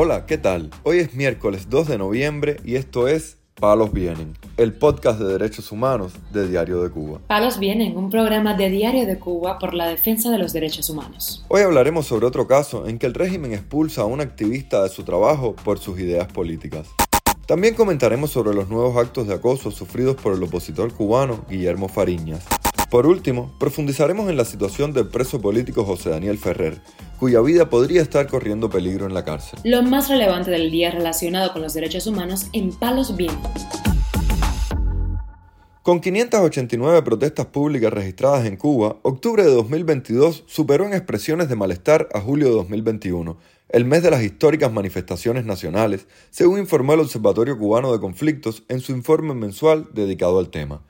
Hola, ¿qué tal? Hoy es miércoles 2 de noviembre y esto es Palos Vienen, el podcast de derechos humanos de Diario de Cuba. Palos Vienen, un programa de Diario de Cuba por la defensa de los derechos humanos. Hoy hablaremos sobre otro caso en que el régimen expulsa a un activista de su trabajo por sus ideas políticas. También comentaremos sobre los nuevos actos de acoso sufridos por el opositor cubano Guillermo Fariñas. Por último, profundizaremos en la situación del preso político José Daniel Ferrer, cuya vida podría estar corriendo peligro en la cárcel. Lo más relevante del día relacionado con los derechos humanos en Palos Vientos. Con 589 protestas públicas registradas en Cuba, octubre de 2022 superó en expresiones de malestar a julio de 2021, el mes de las históricas manifestaciones nacionales, según informó el Observatorio Cubano de Conflictos en su informe mensual dedicado al tema.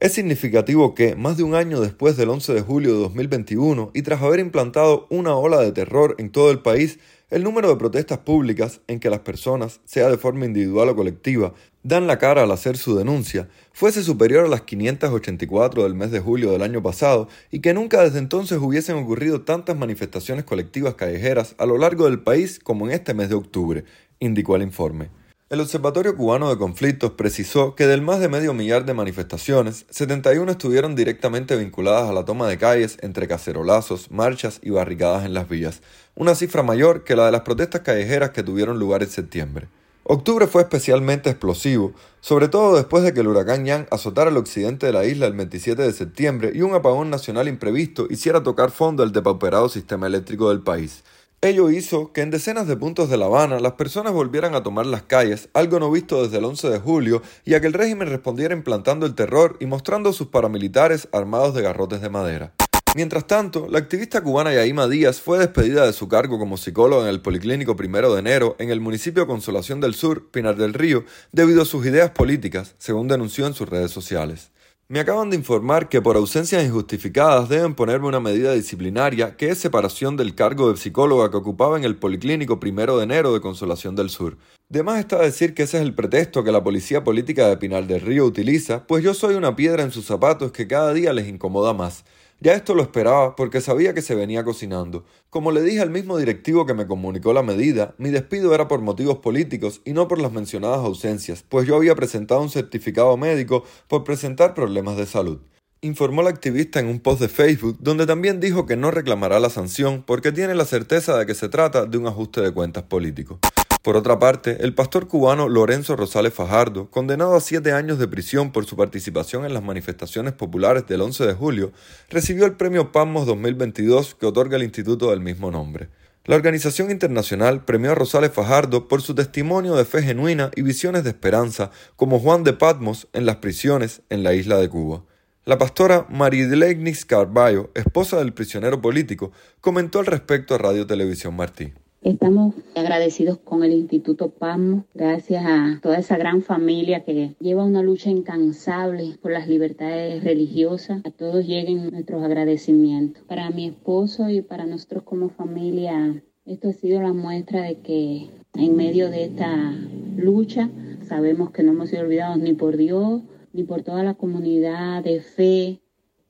Es significativo que, más de un año después del 11 de julio de 2021 y tras haber implantado una ola de terror en todo el país, el número de protestas públicas en que las personas, sea de forma individual o colectiva, dan la cara al hacer su denuncia, fuese superior a las 584 del mes de julio del año pasado y que nunca desde entonces hubiesen ocurrido tantas manifestaciones colectivas callejeras a lo largo del país como en este mes de octubre, indicó el informe. El Observatorio Cubano de Conflictos precisó que del más de medio millar de manifestaciones, 71 estuvieron directamente vinculadas a la toma de calles entre cacerolazos, marchas y barricadas en las vías, una cifra mayor que la de las protestas callejeras que tuvieron lugar en septiembre. Octubre fue especialmente explosivo, sobre todo después de que el huracán Yang azotara el occidente de la isla el 27 de septiembre y un apagón nacional imprevisto hiciera tocar fondo al depauperado sistema eléctrico del país, Ello hizo que en decenas de puntos de La Habana las personas volvieran a tomar las calles, algo no visto desde el 11 de julio, y a que el régimen respondiera implantando el terror y mostrando sus paramilitares armados de garrotes de madera. Mientras tanto, la activista cubana Yaima Díaz fue despedida de su cargo como psicóloga en el Policlínico Primero de Enero en el municipio Consolación del Sur, Pinar del Río, debido a sus ideas políticas, según denunció en sus redes sociales. Me acaban de informar que por ausencias injustificadas deben ponerme una medida disciplinaria que es separación del cargo de psicóloga que ocupaba en el Policlínico Primero de Enero de Consolación del Sur. De más está decir que ese es el pretexto que la policía política de Pinal del Río utiliza, pues yo soy una piedra en sus zapatos que cada día les incomoda más. Ya esto lo esperaba porque sabía que se venía cocinando. Como le dije al mismo directivo que me comunicó la medida, mi despido era por motivos políticos y no por las mencionadas ausencias, pues yo había presentado un certificado médico por presentar problemas de salud. Informó la activista en un post de Facebook donde también dijo que no reclamará la sanción porque tiene la certeza de que se trata de un ajuste de cuentas político. Por otra parte, el pastor cubano Lorenzo Rosales Fajardo, condenado a siete años de prisión por su participación en las manifestaciones populares del 11 de julio, recibió el premio PAMMOS 2022 que otorga el instituto del mismo nombre. La organización internacional premió a Rosales Fajardo por su testimonio de fe genuina y visiones de esperanza como Juan de Patmos en las prisiones en la isla de Cuba. La pastora Maridlegnis Carballo, esposa del prisionero político, comentó al respecto a Radio Televisión Martí. Estamos agradecidos con el Instituto PAMO, gracias a toda esa gran familia que lleva una lucha incansable por las libertades religiosas. A todos lleguen nuestros agradecimientos. Para mi esposo y para nosotros como familia, esto ha sido la muestra de que en medio de esta lucha sabemos que no hemos sido olvidados ni por Dios ni por toda la comunidad de fe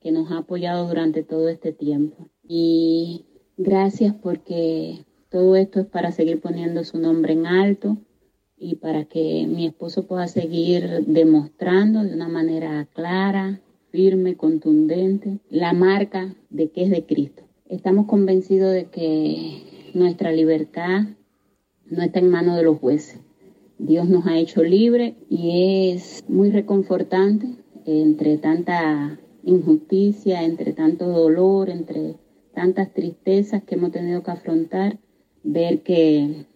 que nos ha apoyado durante todo este tiempo. Y gracias porque todo esto es para seguir poniendo su nombre en alto y para que mi esposo pueda seguir demostrando de una manera clara, firme, contundente, la marca de que es de Cristo. Estamos convencidos de que nuestra libertad no está en manos de los jueces. Dios nos ha hecho libres y es muy reconfortante entre tanta injusticia, entre tanto dolor, entre tantas tristezas que hemos tenido que afrontar, ver que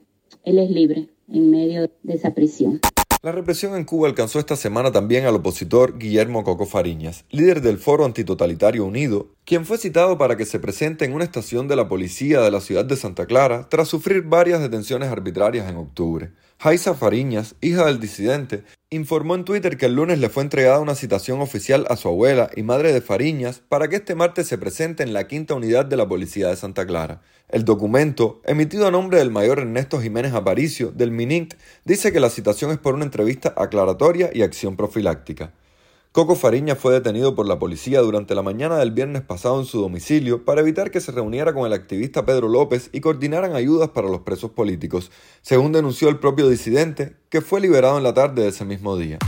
él es libre en medio de esa prisión. La represión en Cuba alcanzó esta semana también al opositor Guillermo Coco Fariñas, líder del Foro Antitotalitario Unido, quien fue citado para que se presente en una estación de la policía de la ciudad de Santa Clara tras sufrir varias detenciones arbitrarias en octubre. Jaisa Fariñas, hija del disidente, informó en Twitter que el lunes le fue entregada una citación oficial a su abuela y madre de Fariñas para que este martes se presente en la quinta unidad de la policía de Santa Clara. El documento, emitido a nombre del mayor Ernesto Jiménez Aparicio, del MININT, dice que la citación es por una entrevista aclaratoria y acción profiláctica. Coco Fariña fue detenido por la policía durante la mañana del viernes pasado en su domicilio para evitar que se reuniera con el activista Pedro López y coordinaran ayudas para los presos políticos, según denunció el propio disidente, que fue liberado en la tarde de ese mismo día.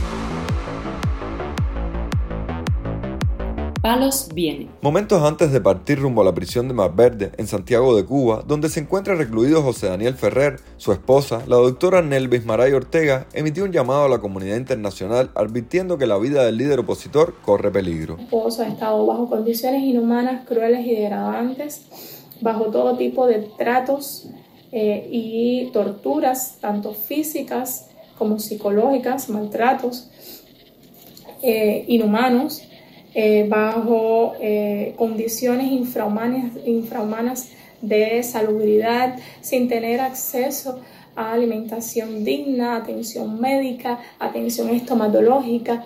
Palos viene. Momentos antes de partir rumbo a la prisión de Mar Verde, en Santiago de Cuba, donde se encuentra recluido José Daniel Ferrer, su esposa, la doctora Nelvis Maray Ortega, emitió un llamado a la comunidad internacional advirtiendo que la vida del líder opositor corre peligro. Mi esposo ha estado bajo condiciones inhumanas, crueles y degradantes, bajo todo tipo de tratos eh, y torturas, tanto físicas como psicológicas, maltratos eh, inhumanos eh, bajo eh, condiciones infrahumanas, de salubridad, sin tener acceso a alimentación digna, atención médica, atención estomatológica,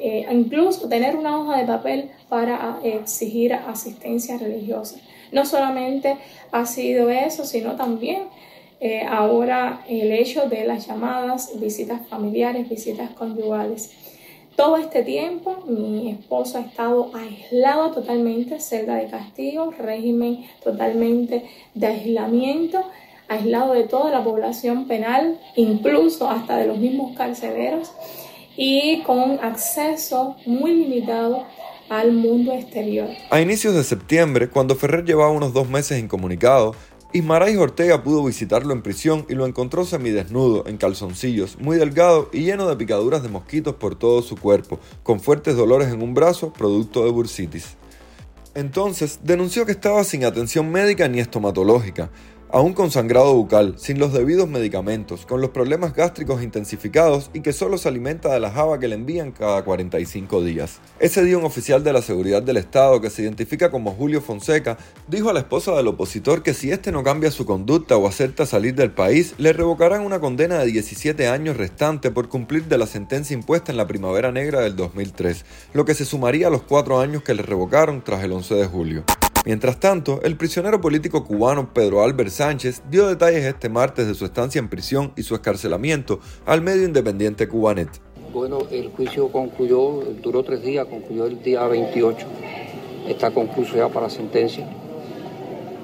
eh, incluso tener una hoja de papel para exigir asistencia religiosa. No solamente ha sido eso, sino también ahora el hecho de las llamadas visitas familiares, visitas conyugales. Todo este tiempo mi esposo ha estado aislado totalmente, celda de castigo, régimen totalmente de aislamiento, aislado de toda la población penal, incluso hasta de los mismos carceleros, y con acceso muy limitado al mundo exterior. A inicios de septiembre, cuando Ferrer llevaba unos dos meses incomunicado, Ismaray Ortega pudo visitarlo en prisión y lo encontró semidesnudo, en calzoncillos, muy delgado y lleno de picaduras de mosquitos por todo su cuerpo, con fuertes dolores en un brazo, producto de bursitis. Entonces denunció que estaba sin atención médica ni estomatológica, aún con sangrado bucal, sin los debidos medicamentos, con los problemas gástricos intensificados y que solo se alimenta de la java que le envían cada 45 días. Ese día un oficial de la seguridad del Estado que se identifica como Julio Fonseca dijo a la esposa del opositor que si este no cambia su conducta o acepta salir del país, le revocarán una condena de 17 años restante por cumplir de la sentencia impuesta en la primavera negra del 2003, lo que se sumaría a los cuatro años que le revocaron tras el 11 de julio. Mientras tanto, el prisionero político cubano Pedro Albert Sánchez dio detalles este martes de su estancia en prisión y su escarcelamiento al medio independiente Cubanet. Bueno, el juicio concluyó, duró tres días, concluyó el día 28. Está concluso ya para sentencia.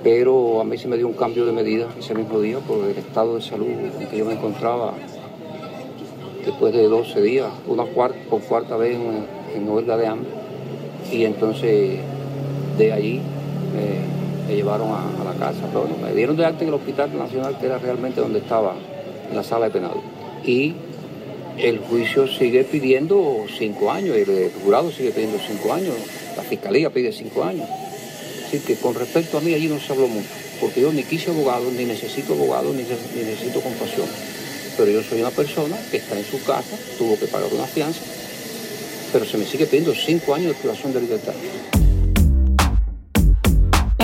Pero a mí se me dio un cambio de medida ese mismo día por el estado de salud en que yo me encontraba después de 12 días, una cuarta, por cuarta vez en, en huelga de hambre. Y entonces de allí me, llevaron a, la casa. Pero me dieron de alta en el Hospital Nacional, que era realmente donde estaba, en la sala de penal. Y el juicio sigue pidiendo cinco años, el jurado sigue pidiendo cinco años, la fiscalía pide cinco años. Así que con respecto a mí allí no se habló mucho, porque yo ni quise abogado, ni necesito abogado, ni, ni necesito compasión. Pero yo soy una persona que está en su casa, tuvo que pagar una fianza, pero se me sigue pidiendo cinco años de privación de libertad.